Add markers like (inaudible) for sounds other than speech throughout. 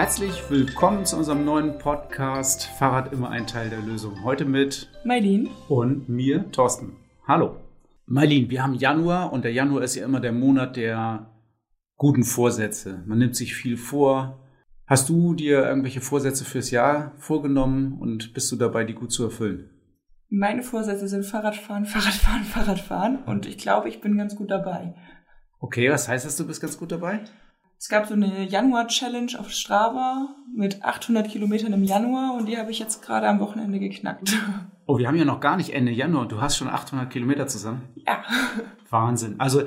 Herzlich willkommen zu unserem neuen Podcast Fahrrad immer ein Teil der Lösung. Heute mit Mailin und mir, Thorsten. Hallo. Mailin, wir haben Januar und der Januar ist ja immer der Monat der guten Vorsätze. Man nimmt sich viel vor. Hast du dir irgendwelche Vorsätze fürs Jahr vorgenommen und bist du dabei, die gut zu erfüllen? Meine Vorsätze sind Fahrradfahren, Fahrradfahren, Fahrradfahren und ich glaube, ich bin ganz gut dabei. Okay, was heißt das, du bist ganz gut dabei? Es gab so eine Januar-Challenge auf Strava mit 800 Kilometern im Januar und die habe ich jetzt gerade am Wochenende geknackt. (laughs) Oh, wir haben ja noch gar nicht Ende Januar und du hast schon 800 Kilometer zusammen. Ja. Wahnsinn. Also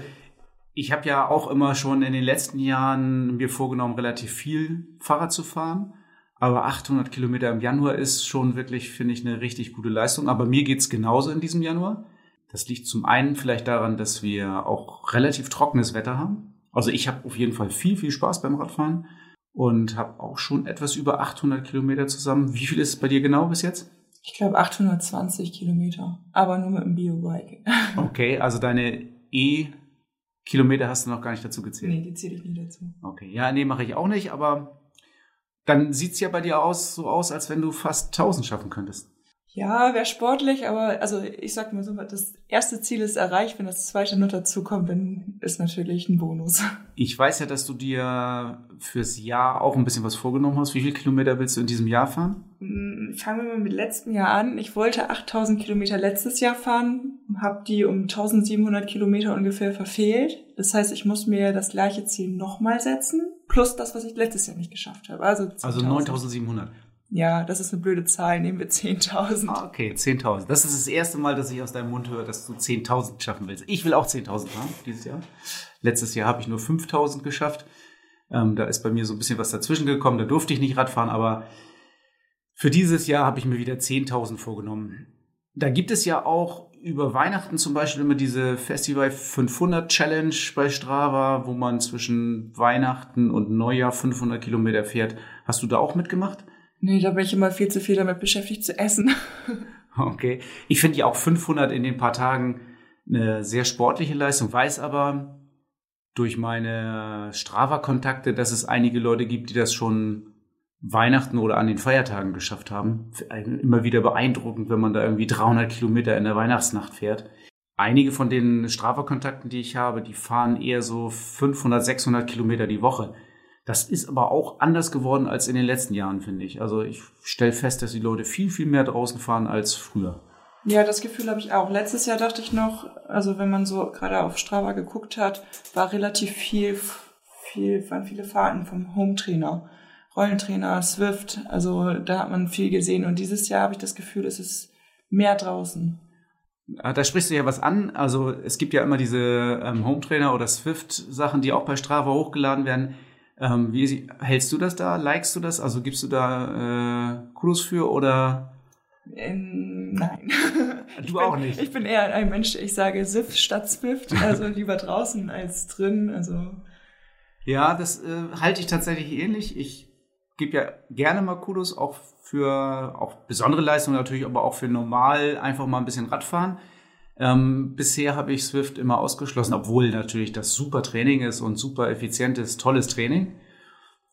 ich habe ja auch immer schon in den letzten Jahren mir vorgenommen, relativ viel Fahrrad zu fahren. Aber 800 Kilometer im Januar ist schon wirklich, finde ich, eine richtig gute Leistung. Aber mir geht's genauso in diesem Januar. Das liegt zum einen vielleicht daran, dass wir auch relativ trockenes Wetter haben. Also ich habe auf jeden Fall viel, viel Spaß beim Radfahren und habe auch schon etwas über 800 Kilometer zusammen. Wie viel ist es bei dir genau bis jetzt? Ich glaube 820 Kilometer, aber nur mit dem Biobike. (laughs) Okay, also deine E-Kilometer hast du noch gar nicht dazu gezählt. Nee, die zähle ich nie dazu. Okay, ja, nee, mache ich auch nicht, aber dann sieht's ja bei dir aus, so aus, als wenn du fast 1000 schaffen könntest. Ja, wäre sportlich, aber also ich sag mal so, das erste Ziel ist erreicht, wenn das zweite noch dazu kommt, dann ist natürlich ein Bonus. Ich weiß ja, dass du dir fürs Jahr auch ein bisschen was vorgenommen hast. Wie viele Kilometer willst du in diesem Jahr fahren? Hm, Fangen wir mal mit letztem Jahr an. Ich wollte 8000 Kilometer letztes Jahr fahren, habe die um 1700 Kilometer ungefähr verfehlt. Das heißt, ich muss mir das gleiche Ziel nochmal setzen, plus das, was ich letztes Jahr nicht geschafft habe. Also, also 9700. Ja, das ist eine blöde Zahl. Nehmen wir 10.000. Ah, okay, 10.000. Das ist das erste Mal, dass ich aus deinem Mund höre, dass du 10.000 schaffen willst. Ich will auch 10.000 haben dieses Jahr. Letztes Jahr habe ich nur 5.000 geschafft. Ähm, da ist bei mir so ein bisschen was dazwischen gekommen. Da durfte ich nicht Radfahren, aber für dieses Jahr habe ich mir wieder 10.000 vorgenommen. Da gibt es ja auch über Weihnachten zum Beispiel immer diese Festival 500 Challenge bei Strava, wo man zwischen Weihnachten und Neujahr 500 Kilometer fährt. Hast du da auch mitgemacht? Nee, da bin ich immer viel zu viel damit beschäftigt zu essen. (laughs) Okay. Ich finde ja auch 500 in den paar Tagen eine sehr sportliche Leistung, weiß aber durch meine Strava-Kontakte, dass es einige Leute gibt, die das schon Weihnachten oder an den Feiertagen geschafft haben. Immer wieder beeindruckend, wenn man da irgendwie 300 Kilometer in der Weihnachtsnacht fährt. Einige von den Strava-Kontakten, die ich habe, die fahren eher so 500, 600 Kilometer die Woche. Das ist aber auch anders geworden als in den letzten Jahren, finde ich. Also ich stelle fest, dass die Leute viel, viel mehr draußen fahren als früher. Ja, das Gefühl habe ich auch. Letztes Jahr dachte ich noch, also wenn man so gerade auf Strava geguckt hat, war relativ viel, viel, waren viele Fahrten vom Home-Trainer, Rollentrainer, Swift. Also da hat man viel gesehen. Und dieses Jahr habe ich das Gefühl, es ist mehr draußen. Ah, Da sprichst du ja was an. Also es gibt ja immer diese ähm, Home-Trainer oder Swift-Sachen, die auch bei Strava hochgeladen werden. Ähm, wie hältst du das da? Likest du das? Also gibst du da äh, Kudos für oder? Ähm, nein. (laughs) Du ich auch bin, nicht. Ich bin eher ein Mensch, ich sage Swift statt Swift. Also (laughs) lieber draußen als drin. Also Ja, das äh, halte ich tatsächlich ähnlich. Ich gebe ja gerne mal Kudos auch für auch besondere Leistungen natürlich, aber auch für normal einfach mal ein bisschen Radfahren. Ähm, bisher habe ich Swift immer ausgeschlossen, obwohl natürlich das super Training ist und super effizientes, tolles Training.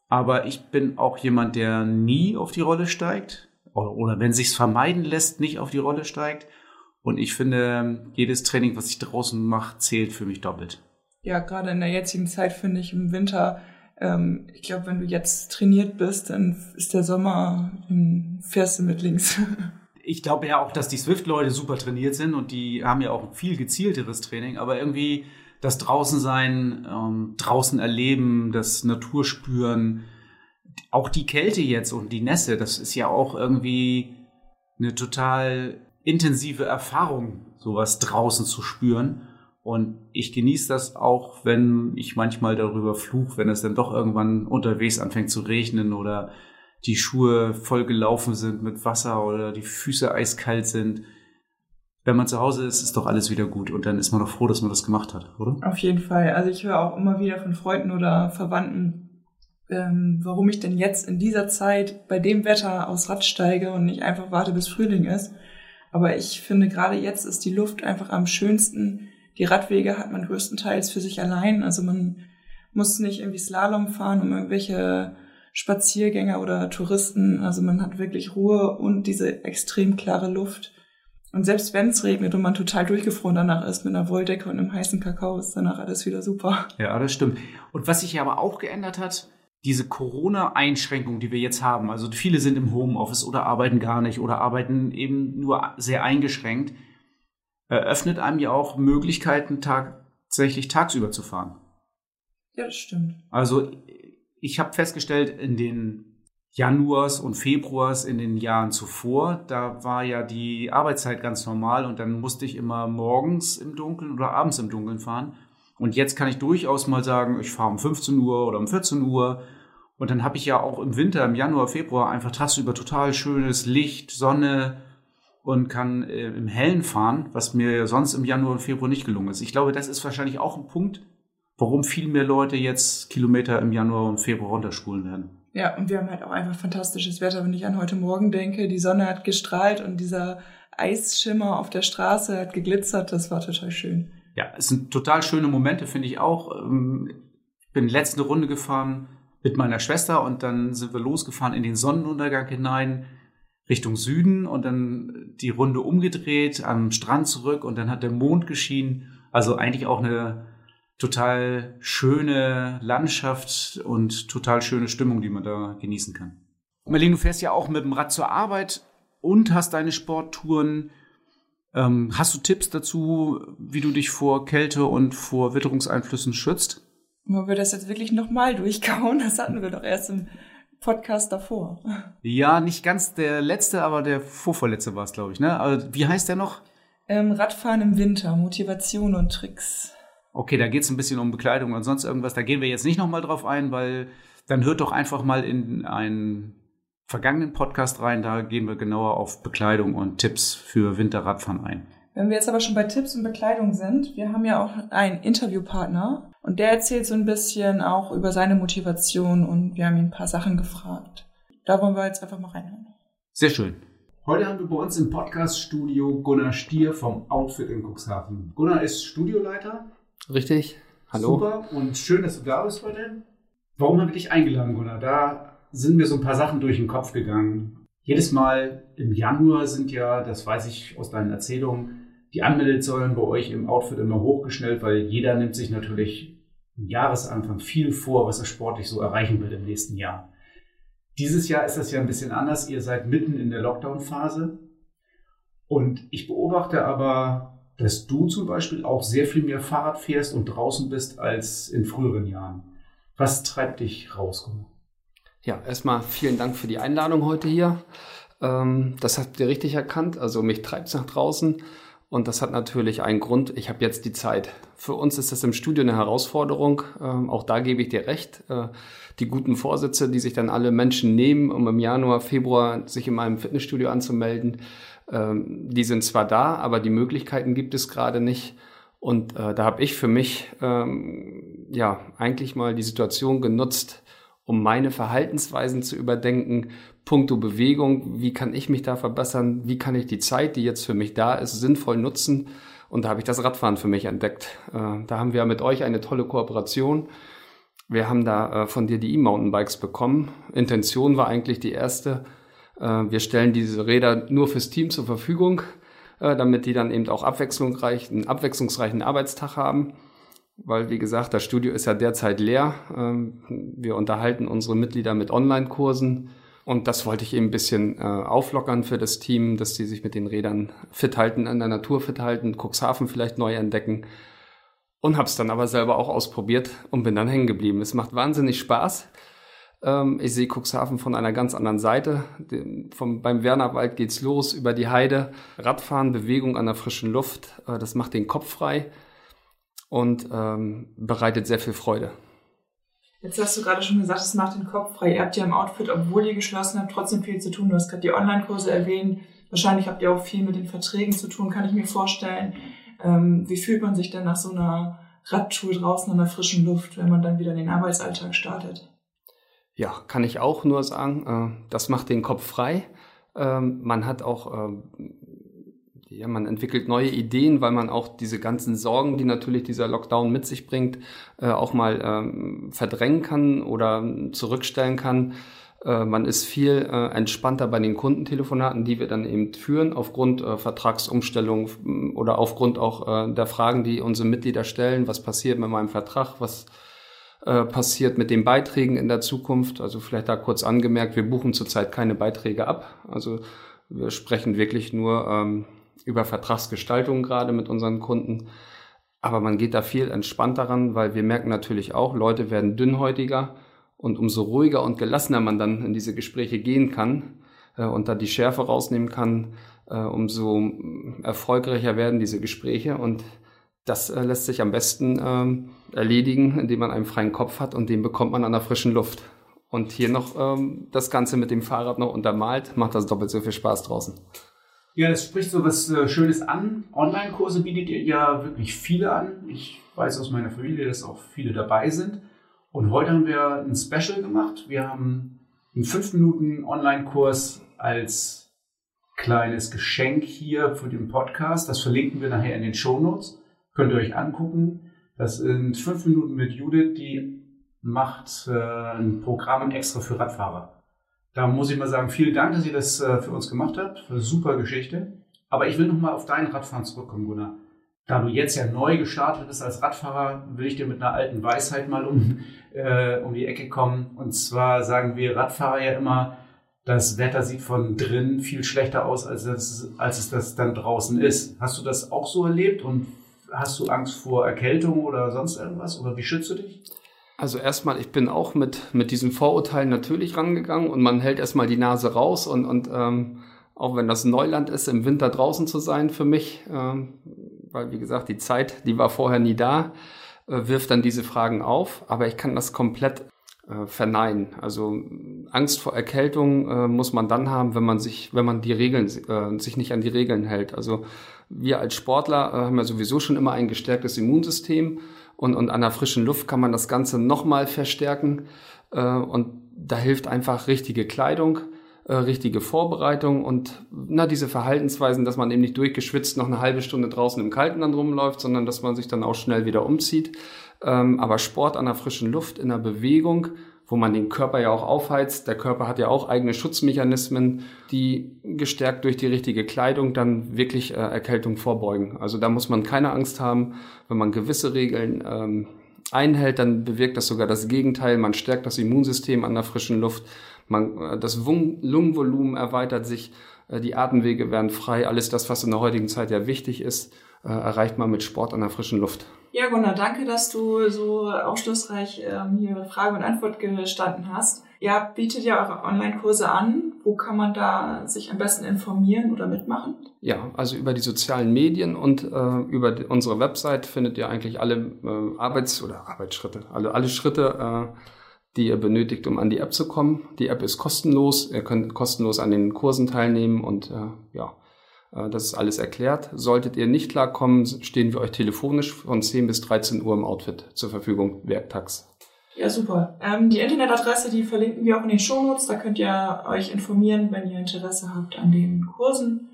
Aber ich bin auch jemand, der nie auf die Rolle steigt oder, oder wenn sich's vermeiden lässt, nicht auf die Rolle steigt. Und ich finde, jedes Training, was ich draußen mache, zählt für mich doppelt. ja, gerade in der jetzigen Zeit finde ich im Winter, ähm, ich glaube, wenn du jetzt trainiert bist, dann ist der Sommer, dann fährst du mit links. (laughs) Ich glaube ja auch, dass die Swift-Leute super trainiert sind und die haben ja auch ein viel gezielteres Training, aber irgendwie das Draußensein, ähm, draußen erleben, das Naturspüren, auch die Kälte jetzt und die Nässe, das ist ja auch irgendwie eine total intensive Erfahrung, sowas draußen zu spüren. Und ich genieße das auch, wenn ich manchmal darüber fluch, wenn es dann doch irgendwann unterwegs anfängt zu regnen oder die Schuhe voll gelaufen sind mit Wasser oder die Füße eiskalt sind. Wenn man zu Hause ist, ist doch alles wieder gut und dann ist man doch froh, dass man das gemacht hat, oder? Auf jeden Fall. Also ich höre auch immer wieder von Freunden oder Verwandten, ähm, warum ich denn jetzt in dieser Zeit bei dem Wetter aufs Rad steige und nicht einfach warte, bis Frühling ist. Aber ich finde, gerade jetzt ist die Luft einfach am schönsten. Die Radwege hat man größtenteils für sich allein. Also man muss nicht irgendwie Slalom fahren, um irgendwelche Spaziergänger oder Touristen. Also man hat wirklich Ruhe und diese extrem klare Luft. Und selbst wenn es regnet und man total durchgefroren danach ist mit einer Wolldecke und einem heißen Kakao, ist danach alles wieder super. Ja, das stimmt. Und was sich aber auch geändert hat, diese Corona-Einschränkung, die wir jetzt haben, also viele sind im Homeoffice oder arbeiten gar nicht oder arbeiten eben nur sehr eingeschränkt, eröffnet einem ja auch Möglichkeiten, tatsächlich tagsüber zu fahren. Ja, das stimmt. Also ich habe festgestellt, in den Januars und Februars in den Jahren zuvor, da war ja die Arbeitszeit ganz normal und dann musste ich immer morgens im Dunkeln oder abends im Dunkeln fahren. Und jetzt kann ich durchaus mal sagen, ich fahre um 15 Uhr oder um 14 Uhr. Und dann habe ich ja auch im Winter, im Januar, Februar einfach tagsüber total schönes Licht, Sonne und kann äh, im Hellen fahren, was mir sonst im Januar und Februar nicht gelungen ist. Ich glaube, das ist wahrscheinlich auch ein Punkt, warum viel mehr Leute jetzt Kilometer im Januar und Februar runterspulen werden. Ja, und wir haben halt auch einfach fantastisches Wetter, wenn ich an heute Morgen denke. Die Sonne hat gestrahlt und dieser Eisschimmer auf der Straße hat geglitzert. Das war total schön. Ja, es sind total schöne Momente, finde ich auch. Ähm, ich bin letzte Runde gefahren mit meiner Schwester und dann sind wir losgefahren in den Sonnenuntergang hinein Richtung Süden und dann die Runde umgedreht, am Strand zurück und dann hat der Mond geschienen. Also eigentlich auch eine total schöne Landschaft und total schöne Stimmung, die man da genießen kann. Merlin, du fährst ja auch mit dem Rad zur Arbeit und hast deine Sporttouren. Ähm, hast du Tipps dazu, wie du dich vor Kälte und vor Witterungseinflüssen schützt? Wollen wir das jetzt wirklich nochmal durchkauen? Das hatten wir doch erst im Podcast davor. Ja, nicht ganz der letzte, aber der vorvorletzte war es, glaube ich. Ne? Also, wie heißt der noch? Ähm, Radfahren im Winter, Motivation und Tricks. Okay, da geht es ein bisschen um Bekleidung und sonst irgendwas. Da gehen wir jetzt nicht nochmal drauf ein, weil dann hört doch einfach mal in einen vergangenen Podcast rein. Da gehen wir genauer auf Bekleidung und Tipps für Winterradfahren ein. Wenn wir jetzt aber schon bei Tipps und Bekleidung sind, wir haben ja auch einen Interviewpartner und der erzählt so ein bisschen auch über seine Motivation und wir haben ihn ein paar Sachen gefragt. Da wollen wir jetzt einfach mal reinhören. Sehr schön. Heute haben wir bei uns im Podcast-Studio Gunnar Stier vom Outfit in Cuxhaven. Gunnar ist Studioleiter Richtig. Hallo. Super und schön, dass du da bist heute. Warum haben wir dich eingeladen, Gunnar? Da sind mir so ein paar Sachen durch den Kopf gegangen. Jedes Mal im Januar sind ja, das weiß ich aus deinen Erzählungen, die Anmeldezahlen bei euch im Outfit immer hochgeschnellt, weil jeder nimmt sich natürlich im Jahresanfang viel vor, was er sportlich so erreichen will im nächsten Jahr. Dieses Jahr ist das ja ein bisschen anders. Ihr seid mitten in der Lockdown-Phase. Und ich beobachte aber dass du zum Beispiel auch sehr viel mehr Fahrrad fährst und draußen bist als in früheren Jahren. Was treibt dich raus? Ja, erstmal vielen Dank für die Einladung heute hier. Ähm, das habt ihr richtig erkannt. Also mich treibt es nach draußen. Und das hat natürlich einen Grund. Ich habe jetzt die Zeit. Für uns ist das im Studio eine Herausforderung. Ähm, auch da gebe ich dir recht. Äh, die guten Vorsätze, die sich dann alle Menschen nehmen, um im Januar, Februar sich in meinem Fitnessstudio anzumelden, die sind zwar da, aber die Möglichkeiten gibt es gerade nicht. Und äh, da habe ich für mich ähm, ja eigentlich mal die Situation genutzt, um meine Verhaltensweisen zu überdenken, puncto Bewegung, wie kann ich mich da verbessern, wie kann ich die Zeit, die jetzt für mich da ist, sinnvoll nutzen. Und da habe ich das Radfahren für mich entdeckt. Äh, da haben wir mit euch eine tolle Kooperation. Wir haben da äh, von dir die E-Mountainbikes bekommen. Intention war eigentlich die erste, wir stellen diese Räder nur fürs Team zur Verfügung, äh, damit die dann eben auch abwechslungsreich, einen abwechslungsreichen Arbeitstag haben. Weil, wie gesagt, das Studio ist ja derzeit leer. Ähm, wir unterhalten unsere Mitglieder mit Online-Kursen. Und das wollte ich eben ein bisschen äh, auflockern für das Team, dass die sich mit den Rädern fit halten, an der Natur fit halten, Cuxhaven vielleicht neu entdecken. Und habe es dann aber selber auch ausprobiert und bin dann hängen geblieben. Es macht wahnsinnig Spaß. Ähm, ich sehe Cuxhaven von einer ganz anderen Seite. vom, beim Wernerwald geht's los über die Heide. Radfahren, Bewegung an der frischen Luft, äh, das macht den Kopf frei und ähm, bereitet sehr viel Freude. Jetzt hast du gerade schon gesagt, es macht den Kopf frei. Ihr habt ja im Outfit, obwohl ihr geschlossen habt, trotzdem viel zu tun. Du hast gerade die Online-Kurse erwähnt. Wahrscheinlich habt ihr auch viel mit den Verträgen zu tun, kann ich mir vorstellen. Ähm, wie fühlt man sich denn nach so einer Radtour draußen an der frischen Luft, wenn man dann wieder in den Arbeitsalltag startet? Ja, kann ich auch nur sagen, äh, das macht den Kopf frei. Ähm, man hat auch äh, ja, man entwickelt neue Ideen, weil man auch diese ganzen Sorgen, die natürlich dieser Lockdown mit sich bringt, äh, auch mal ähm, verdrängen kann oder zurückstellen kann. Äh, man ist viel entspannter bei den Kundentelefonaten, die wir dann eben führen, aufgrund Vertragsumstellung oder aufgrund auch der Fragen, die unsere Mitglieder stellen. Was passiert mit meinem Vertrag? Was äh, passiert mit den Beiträgen in der Zukunft? Also vielleicht da kurz angemerkt, wir buchen zurzeit keine Beiträge ab. Also wir sprechen wirklich nur ähm, über Vertragsgestaltung gerade mit unseren Kunden. Aber man geht da viel entspannter ran, weil wir merken natürlich auch, Leute werden dünnhäutiger und umso ruhiger und gelassener man dann in diese Gespräche gehen kann äh, und da die Schärfe rausnehmen kann, äh, umso erfolgreicher werden diese Gespräche. Und das äh, lässt sich am besten ähm, erledigen, indem man einen freien Kopf hat und den bekommt man an der frischen Luft. Und hier noch ähm, das Ganze mit dem Fahrrad noch untermalt, macht das doppelt so viel Spaß draußen. Ja, das spricht so was äh, Schönes an. Online-Kurse bietet ihr ja wirklich viele an. Ich weiß aus meiner Familie, dass auch viele dabei sind. Und heute haben wir ein Special gemacht. Wir haben einen 5 Minuten Online-Kurs als kleines Geschenk hier für den Podcast. Das verlinken wir nachher in den Show Notes. Könnt ihr euch angucken. Das sind 5 Minuten mit Judith, die macht äh, ein Programm extra für Radfahrer. Da muss ich mal sagen, vielen Dank, dass ihr das äh, für uns gemacht habt. Super Geschichte. Aber ich will nochmal auf dein Radfahren zurückkommen, Gunnar. Da du jetzt ja neu gestartet bist als Radfahrer, will ich dir mit einer alten Weisheit mal um äh, um die Ecke kommen. Und zwar sagen wir Radfahrer ja immer, das Wetter sieht von drin viel schlechter aus, als es, als es das dann draußen ist. Hast du das auch so erlebt und hast du Angst vor Erkältung oder sonst irgendwas? Oder wie schützt du dich? Also erstmal, ich bin auch mit, mit diesen Vorurteilen natürlich rangegangen und man hält erstmal die Nase raus und, und ähm, auch wenn das Neuland ist, im Winter draußen zu sein für mich, ähm, weil wie gesagt, die Zeit, die war vorher nie da. Äh, wirft dann diese Fragen auf, aber ich kann das komplett äh, verneinen. Also Angst vor Erkältung äh, muss man dann haben, wenn man sich, wenn man die Regeln, äh, sich nicht an die Regeln hält. Also wir als Sportler äh, haben ja sowieso schon immer ein gestärktes Immunsystem und, und an der frischen Luft kann man das Ganze nochmal verstärken. Äh, und da hilft einfach richtige Kleidung äh, richtige Vorbereitung und na, diese Verhaltensweisen, dass man eben nicht durchgeschwitzt noch eine halbe Stunde draußen im Kalten dann rumläuft, sondern dass man sich dann auch schnell wieder umzieht. Ähm, aber Sport an der frischen Luft, in der Bewegung, wo man den Körper ja auch aufheizt. Der Körper hat ja auch eigene Schutzmechanismen, die gestärkt durch die richtige Kleidung dann wirklich äh, Erkältung vorbeugen. Also da muss man keine Angst haben, wenn man gewisse Regeln ähm, einhält, dann bewirkt das sogar das Gegenteil. Man stärkt das Immunsystem an der frischen Luft. Man, äh, das Lungenvolumen erweitert sich, äh, die Atemwege werden frei. Alles das, was in der heutigen Zeit ja wichtig ist, äh, erreicht man mit Sport an der frischen Luft. Ja, Gunnar, danke, dass du so aufschlussreich ähm, hier Frage und Antwort gestanden hast. Ja, bietet ja eure Online-Kurse an. Wo kann man da sich am besten informieren oder mitmachen? Ja, also über die sozialen Medien und äh, über die, unsere Website findet ihr eigentlich alle äh, Arbeits- oder Arbeitsschritte, alle, alle Schritte, äh, die ihr benötigt, um an die App zu kommen. Die App ist kostenlos. Ihr könnt kostenlos an den Kursen teilnehmen und äh, ja, das ist alles erklärt. Solltet ihr nicht klarkommen, stehen wir euch telefonisch von 10 bis 13 Uhr im Outfit zur Verfügung, werktags. Ja, super. Ähm, die Internetadresse, die verlinken wir auch in den Shownotes. Da könnt ihr euch informieren, wenn ihr Interesse habt an den Kursen.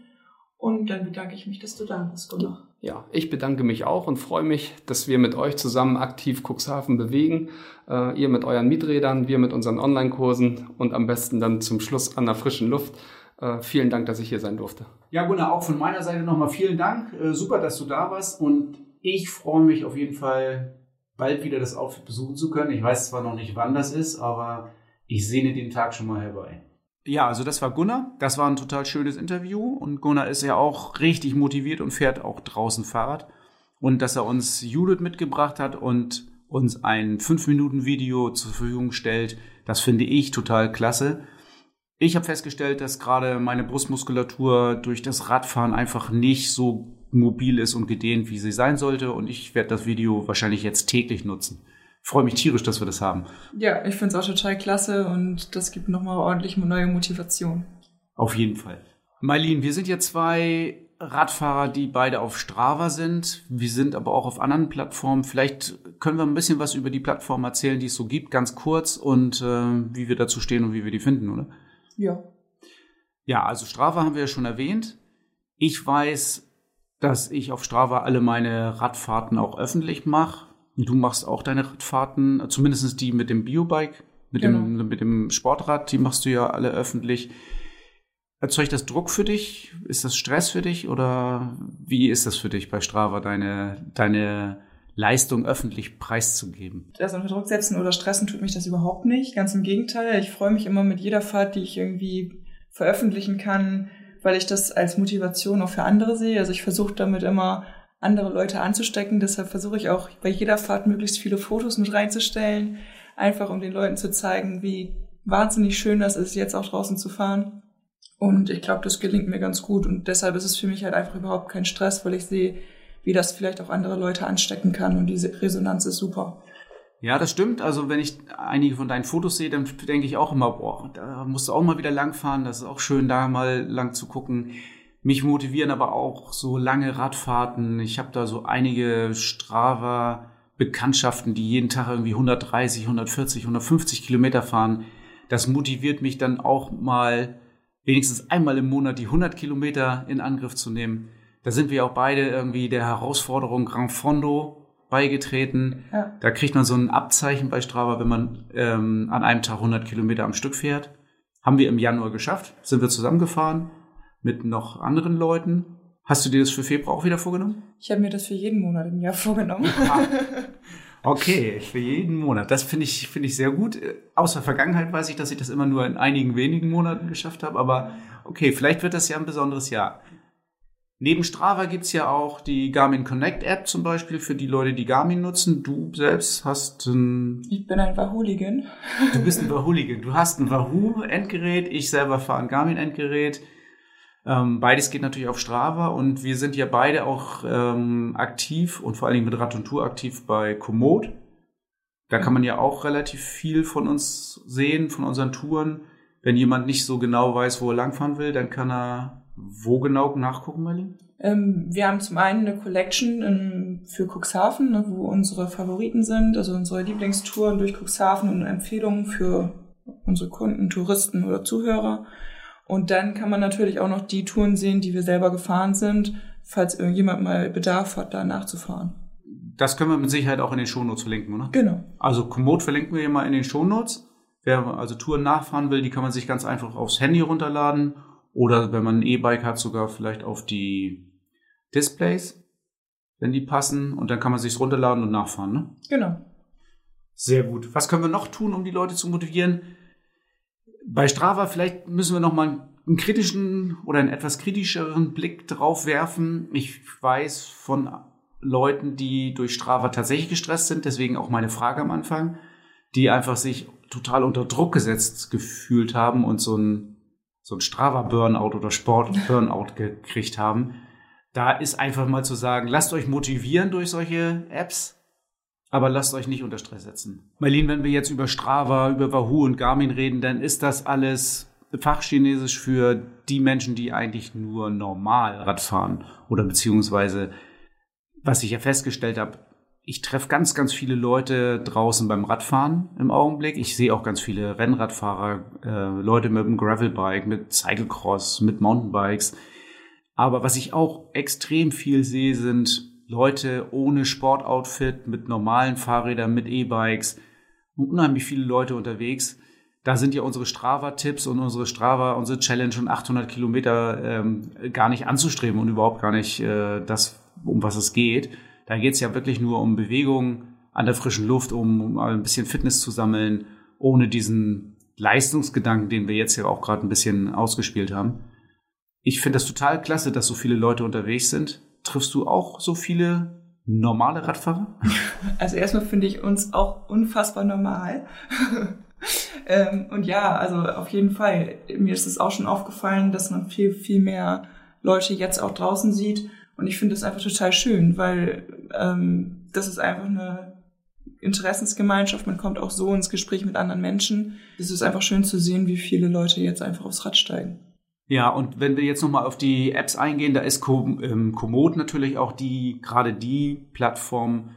Und dann bedanke ich mich, dass du da bist, Gunnar. Ja, ich bedanke mich auch und freue mich, dass wir mit euch zusammen aktiv Cuxhaven bewegen. Äh, ihr mit euren Mieträdern, wir mit unseren Online-Kursen und am besten dann zum Schluss an der frischen Luft. Äh, vielen Dank, dass ich hier sein durfte. Ja, Gunnar, auch von meiner Seite nochmal vielen Dank. Äh, super, dass du da warst und ich freue mich auf jeden Fall, bald wieder das Outfit besuchen zu können. Ich weiß zwar noch nicht, wann das ist, aber ich sehne den Tag schon mal herbei. Ja, also das war Gunnar. Das war ein total schönes Interview und Gunnar ist ja auch richtig motiviert und fährt auch draußen Fahrrad. Und dass er uns Judith mitgebracht hat und uns ein 5-Minuten-Video zur Verfügung stellt, das finde ich total klasse. Ich habe festgestellt, dass gerade meine Brustmuskulatur durch das Radfahren einfach nicht so mobil ist und gedehnt, wie sie sein sollte. Und ich werde das Video wahrscheinlich jetzt täglich nutzen freue mich tierisch, dass wir das haben. Ja, ich finde es auch total klasse und das gibt nochmal ordentlich neue Motivation. Auf jeden Fall. Marlene, wir sind ja zwei Radfahrer, die beide auf Strava sind. Wir sind aber auch auf anderen Plattformen. Vielleicht können wir ein bisschen was über die Plattform erzählen, die es so gibt, ganz kurz und äh, wie wir dazu stehen und wie wir die finden, oder? Ja. Ja, also Strava haben wir ja schon erwähnt. Ich weiß dass ich auf Strava alle meine Radfahrten auch öffentlich mache. Du machst auch deine Radfahrten, zumindest die mit dem Biobike, mit, genau. dem, mit dem Sportrad, die machst du ja alle öffentlich. Erzeugt das Druck für dich? Ist das Stress für dich? Oder wie ist das für dich bei Strava, deine, deine Leistung öffentlich preiszugeben? Das unter Druck setzen oder stressen tut mich das überhaupt nicht. Ganz im Gegenteil. Ich freue mich immer mit jeder Fahrt, die ich irgendwie veröffentlichen kann, weil ich das als Motivation auch für andere sehe. Also ich versuche damit immer andere Leute anzustecken. Deshalb versuche ich auch bei jeder Fahrt möglichst viele Fotos mit reinzustellen, einfach um den Leuten zu zeigen, wie wahnsinnig schön das ist, jetzt auch draußen zu fahren. Und ich glaube, das gelingt mir ganz gut. Und deshalb ist es für mich halt einfach überhaupt kein Stress, weil ich sehe, wie das vielleicht auch andere Leute anstecken kann. Und diese Resonanz ist super. Ja, das stimmt. Also wenn ich einige von deinen Fotos sehe, dann denke ich auch immer, boah, da musst du auch mal wieder langfahren. Das ist auch schön, da mal lang zu gucken. Mich motivieren aber auch so lange Radfahrten. Ich habe da so einige Strava-Bekanntschaften, die jeden Tag irgendwie 130, 140, 150 Kilometer fahren. Das motiviert mich dann auch mal wenigstens einmal im Monat die 100 Kilometer in Angriff zu nehmen. Da sind wir auch beide irgendwie der Herausforderung Grand Fondo beigetreten. Ja. Da kriegt man so ein Abzeichen bei Strava, wenn man ähm, an einem Tag 100 Kilometer am Stück fährt. Haben wir im Januar geschafft, sind wir zusammengefahren mit noch anderen Leuten. Hast du dir das für Februar auch wieder vorgenommen? Ich habe mir das für jeden Monat im Jahr vorgenommen. Ah. Okay, für jeden Monat. Das finde ich, finde ich sehr gut. Aus der Vergangenheit weiß ich, dass ich das immer nur in einigen wenigen Monaten geschafft habe. Aber okay, vielleicht wird das ja ein besonderes Jahr. Neben Strava gibt's ja auch die Garmin Connect App zum Beispiel für die Leute, die Garmin nutzen. Du selbst hast ein... Ich bin ein Wahoo-Ligan. Du bist ein Wahoo-Ligan. Du hast ein Wahoo-Endgerät. Ich selber fahre ein Garmin-Endgerät. Ähm, beides geht natürlich auf Strava und wir sind ja beide auch ähm, aktiv und vor allen Dingen mit Rad und Tour aktiv bei Komoot. Da kann man ja auch relativ viel von uns sehen, von unseren Touren. Wenn jemand nicht so genau weiß, wo er langfahren will, dann kann er wo genau nachgucken, Marlene? Ähm, wir haben zum einen eine Collection ähm, für Cuxhaven, ne, wo unsere Favoriten sind, also unsere Lieblingstouren durch Cuxhaven und Empfehlungen für unsere Kunden, Touristen oder Zuhörer. Und dann kann man natürlich auch noch die Touren sehen, die wir selber gefahren sind, falls irgendjemand mal Bedarf hat, da nachzufahren. Das können wir mit Sicherheit auch in den Shownotes verlinken, oder? Genau. Also Komoot verlinken wir hier mal in den Shownotes. Wer also Touren nachfahren will, die kann man sich ganz einfach aufs Handy runterladen oder wenn man ein E-Bike hat, sogar vielleicht auf die Displays, wenn die passen. Und dann kann man sich runterladen und nachfahren, ne? Genau. Sehr gut. Was können wir noch tun, um die Leute zu motivieren? Bei Strava vielleicht müssen wir noch mal einen kritischen oder einen etwas kritischeren Blick drauf werfen. Ich weiß von Leuten, die durch Strava tatsächlich gestresst sind, deswegen auch meine Frage am Anfang, die einfach sich total unter Druck gesetzt gefühlt haben und so ein, so ein Strava-Burnout oder Sport-Burnout gekriegt haben. Da ist einfach mal zu sagen, lasst euch motivieren durch solche Apps, aber lasst euch nicht unter Stress setzen. Marlene, wenn wir jetzt über Strava, über Wahoo und Garmin reden, dann ist das alles Fachchinesisch für die Menschen, die eigentlich nur normal Rad fahren oder beziehungsweise, was ich ja festgestellt habe, ich treffe ganz, ganz viele Leute draußen beim Radfahren im Augenblick. Ich sehe auch ganz viele Rennradfahrer, äh, Leute mit dem Gravelbike, mit Cyclecross, mit Mountainbikes. Aber was ich auch extrem viel sehe, sind Leute ohne Sportoutfit, mit normalen Fahrrädern, mit E-Bikes, unheimlich viele Leute unterwegs. Da sind ja unsere Strava-Tipps und unsere Strava, unsere Challenge und 800 Kilometer ähm, gar nicht anzustreben und überhaupt gar nicht äh, das, um was es geht. Da geht es ja wirklich nur um Bewegung an der frischen Luft, um, um ein bisschen Fitness zu sammeln, ohne diesen Leistungsgedanken, den wir jetzt ja auch gerade ein bisschen ausgespielt haben. Ich finde das total klasse, dass so viele Leute unterwegs sind. Triffst du auch so viele normale Radfahrer? (laughs) Also erstmal finde ich uns auch unfassbar normal. (laughs) ähm, und ja, also auf jeden Fall. Mir ist es auch schon aufgefallen, dass man viel, viel mehr Leute jetzt auch draußen sieht. Und ich finde das einfach total schön, weil ähm, das ist einfach eine Interessensgemeinschaft. Man kommt auch so ins Gespräch mit anderen Menschen. Es ist einfach schön zu sehen, wie viele Leute jetzt einfach aufs Rad steigen. Ja, und wenn wir jetzt nochmal auf die Apps eingehen, da ist ähm, Komoot natürlich auch die, gerade die Plattform,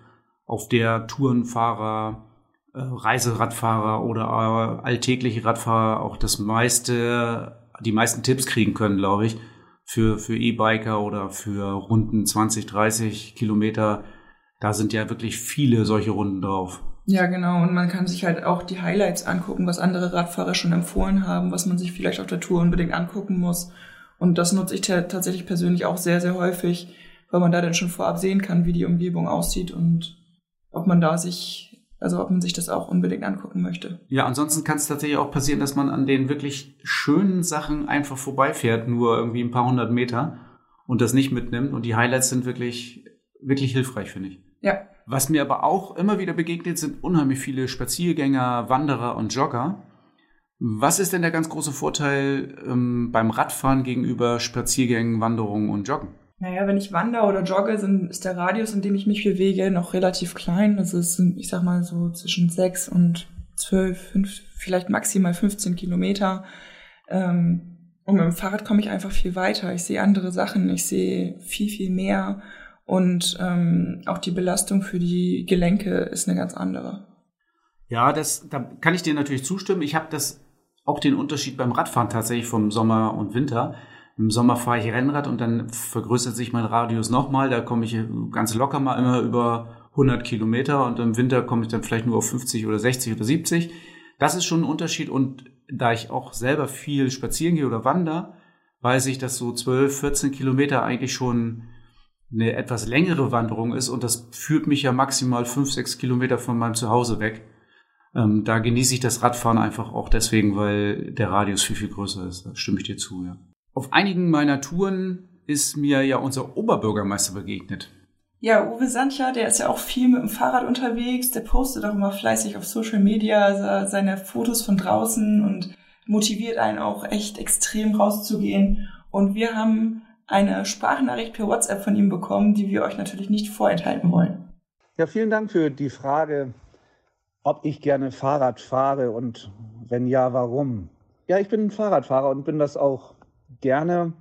auf der Tourenfahrer, äh, Reiseradfahrer oder äh, alltägliche Radfahrer auch das meiste, die meisten Tipps kriegen können, glaube ich, für, für E-Biker oder für Runden 20, 30 Kilometer. Da sind ja wirklich viele solche Runden drauf. Ja, genau. Und man kann sich halt auch die Highlights angucken, was andere Radfahrer schon empfohlen haben, was man sich vielleicht auf der Tour unbedingt angucken muss. Und das nutze ich tatsächlich persönlich auch sehr, sehr häufig, weil man da dann schon vorab sehen kann, wie die Umgebung aussieht und ob man da sich, also ob man sich das auch unbedingt angucken möchte. Ja, ansonsten kann es tatsächlich auch passieren, dass man an den wirklich schönen Sachen einfach vorbeifährt, nur irgendwie ein paar hundert Meter und das nicht mitnimmt. Und die Highlights sind wirklich, wirklich hilfreich, finde ich. Ja. Was mir aber auch immer wieder begegnet, sind unheimlich viele Spaziergänger, Wanderer und Jogger. Was ist denn der ganz große Vorteil ähm, beim Radfahren gegenüber Spaziergängen, Wanderungen und Joggen? Naja, wenn ich wandere oder jogge, sind, ist der Radius, in dem ich mich bewege, noch relativ klein. Das ist, ich sag mal, so zwischen sechs und zwölf, fünf, vielleicht maximal 15 Kilometer. Ähm, und mit dem Fahrrad komme ich einfach viel weiter. Ich sehe andere Sachen, ich sehe viel, viel mehr. Und ähm, auch die Belastung für die Gelenke ist eine ganz andere. Ja, das, da kann ich dir natürlich zustimmen. Ich habe das auch den Unterschied beim Radfahren tatsächlich vom Sommer und Winter. Im Sommer fahre ich Rennrad und dann vergrößert sich mein Radius nochmal. Da komme ich ganz locker mal immer über 100 Kilometer und im Winter komme ich dann vielleicht nur auf 50 oder 60 oder 70. Das ist schon ein Unterschied und da ich auch selber viel spazieren gehe oder wandere, weiß ich, dass so 12, 14 Kilometer eigentlich schon eine etwas längere Wanderung ist und das führt mich ja maximal 5, 6 Kilometer von meinem Zuhause weg. Ähm, da genieße ich das Radfahren einfach auch deswegen, weil der Radius viel, viel größer ist. Da stimme ich dir zu, ja. Auf einigen meiner Touren ist mir ja unser Oberbürgermeister begegnet. Ja, Uwe Sancher, der ist ja auch viel mit dem Fahrrad unterwegs, der postet auch immer fleißig auf Social Media seine Fotos von draußen und motiviert einen auch echt extrem rauszugehen. Und wir haben eine Sprachnachricht per WhatsApp von ihm bekommen, die wir euch natürlich nicht vorenthalten wollen. Ja, vielen Dank für die Frage, ob ich gerne Fahrrad fahre und wenn ja, warum. Ja, ich bin Fahrradfahrer und bin das auch gerne.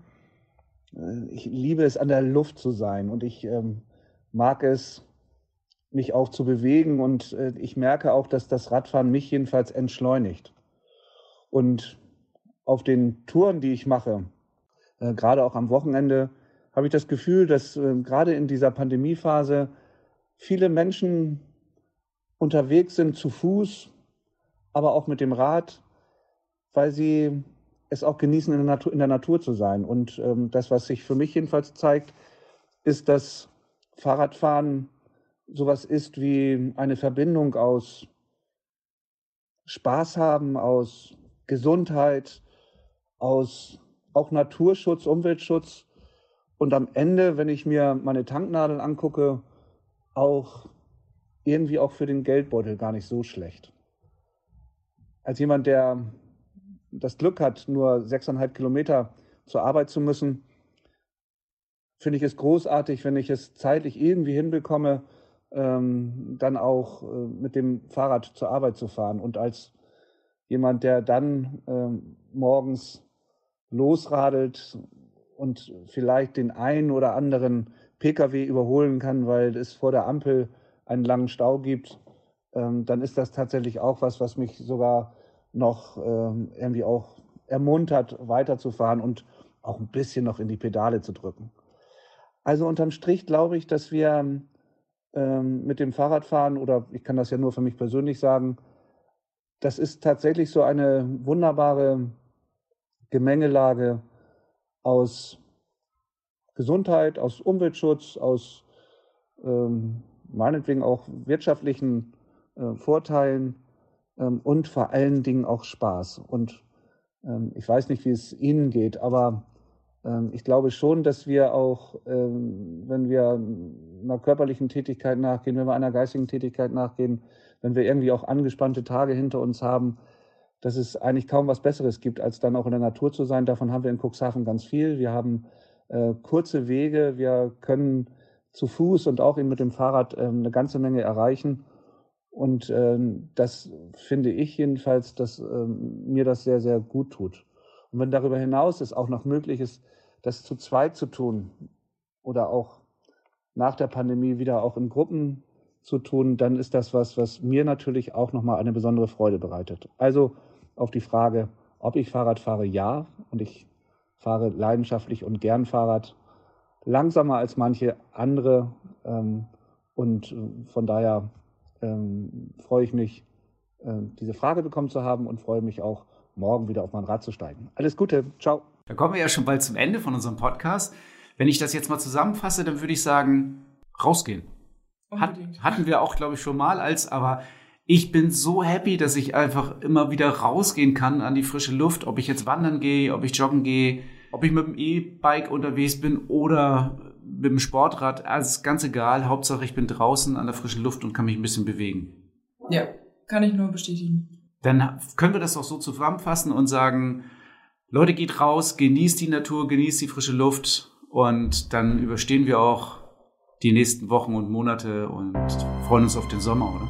Äh, ich liebe es, an der Luft zu sein und ich ähm, mag es, mich auch zu bewegen und äh, ich merke auch, dass das Radfahren mich jedenfalls entschleunigt. Und auf den Touren, die ich mache, äh, gerade auch am Wochenende, habe ich das Gefühl, dass äh, gerade in dieser Pandemiephase viele Menschen unterwegs sind zu Fuß, aber auch mit dem Rad, weil sie es auch genießen, in der Natur, in der Natur zu sein. Und ähm, das, was sich für mich jedenfalls zeigt, ist, dass Fahrradfahren sowas ist wie eine Verbindung aus Spaß haben, aus Gesundheit, aus auch Naturschutz, Umweltschutz und am Ende, wenn ich mir meine Tanknadel angucke, auch irgendwie auch für den Geldbeutel gar nicht so schlecht. Als jemand, der das Glück hat, nur sechseinhalb Kilometer zur Arbeit zu müssen, finde ich es großartig, wenn ich es zeitlich irgendwie hinbekomme, ähm, dann auch äh, mit dem Fahrrad zur Arbeit zu fahren. Und als jemand, der dann ähm, morgens losradelt und vielleicht den einen oder anderen Pkw überholen kann, weil es vor der Ampel einen langen Stau gibt, ähm, dann ist das tatsächlich auch was, was mich sogar noch ähm, irgendwie auch ermuntert, weiterzufahren und auch ein bisschen noch in die Pedale zu drücken. Also unterm Strich glaube ich, dass wir ähm, mit dem Fahrradfahren, oder ich kann das ja nur für mich persönlich sagen, das ist tatsächlich so eine wunderbare Gemengelage aus Gesundheit, aus Umweltschutz, aus ähm, meinetwegen auch wirtschaftlichen äh, Vorteilen ähm, und vor allen Dingen auch Spaß. Und ähm, ich weiß nicht, wie es Ihnen geht, aber ähm, ich glaube schon, dass wir auch, ähm, wenn wir einer körperlichen Tätigkeit nachgehen, wenn wir einer geistigen Tätigkeit nachgehen, wenn wir irgendwie auch angespannte Tage hinter uns haben, dass es eigentlich kaum was Besseres gibt, als dann auch in der Natur zu sein. Davon haben wir in Cuxhaven ganz viel. Wir haben äh, kurze Wege, wir können zu Fuß und auch eben mit dem Fahrrad äh, eine ganze Menge erreichen. Und ähm, das finde ich jedenfalls, dass ähm, mir das sehr, sehr gut tut. Und wenn darüber hinaus es auch noch möglich ist, das zu zweit zu tun oder auch nach der Pandemie wieder auch in Gruppen zu tun, dann ist das was, was mir natürlich auch nochmal eine besondere Freude bereitet. Also auf die Frage, ob ich Fahrrad fahre, ja. Und ich fahre leidenschaftlich und gern Fahrrad, langsamer als manche andere. Ähm, und von daher ähm, freue ich mich, äh, diese Frage bekommen zu haben und freue mich auch, morgen wieder auf mein Rad zu steigen. Alles Gute, ciao. Da kommen wir ja schon bald zum Ende von unserem Podcast. Wenn ich das jetzt mal zusammenfasse, dann würde ich sagen, rausgehen. Hat, hatten wir auch, glaube ich, schon mal als, aber ich bin so happy, dass ich einfach immer wieder rausgehen kann an die frische Luft, ob ich jetzt wandern gehe, ob ich joggen gehe, ob ich mit dem E-Bike unterwegs bin oder mit dem Sportrad. Also ist ganz egal. Hauptsache, ich bin draußen an der frischen Luft und kann mich ein bisschen bewegen. Ja, kann ich nur bestätigen. Dann können wir das auch so zusammenfassen und sagen, Leute, geht raus, genießt die Natur, genießt die frische Luft und dann überstehen wir auch die nächsten Wochen und Monate und freuen uns auf den Sommer, oder?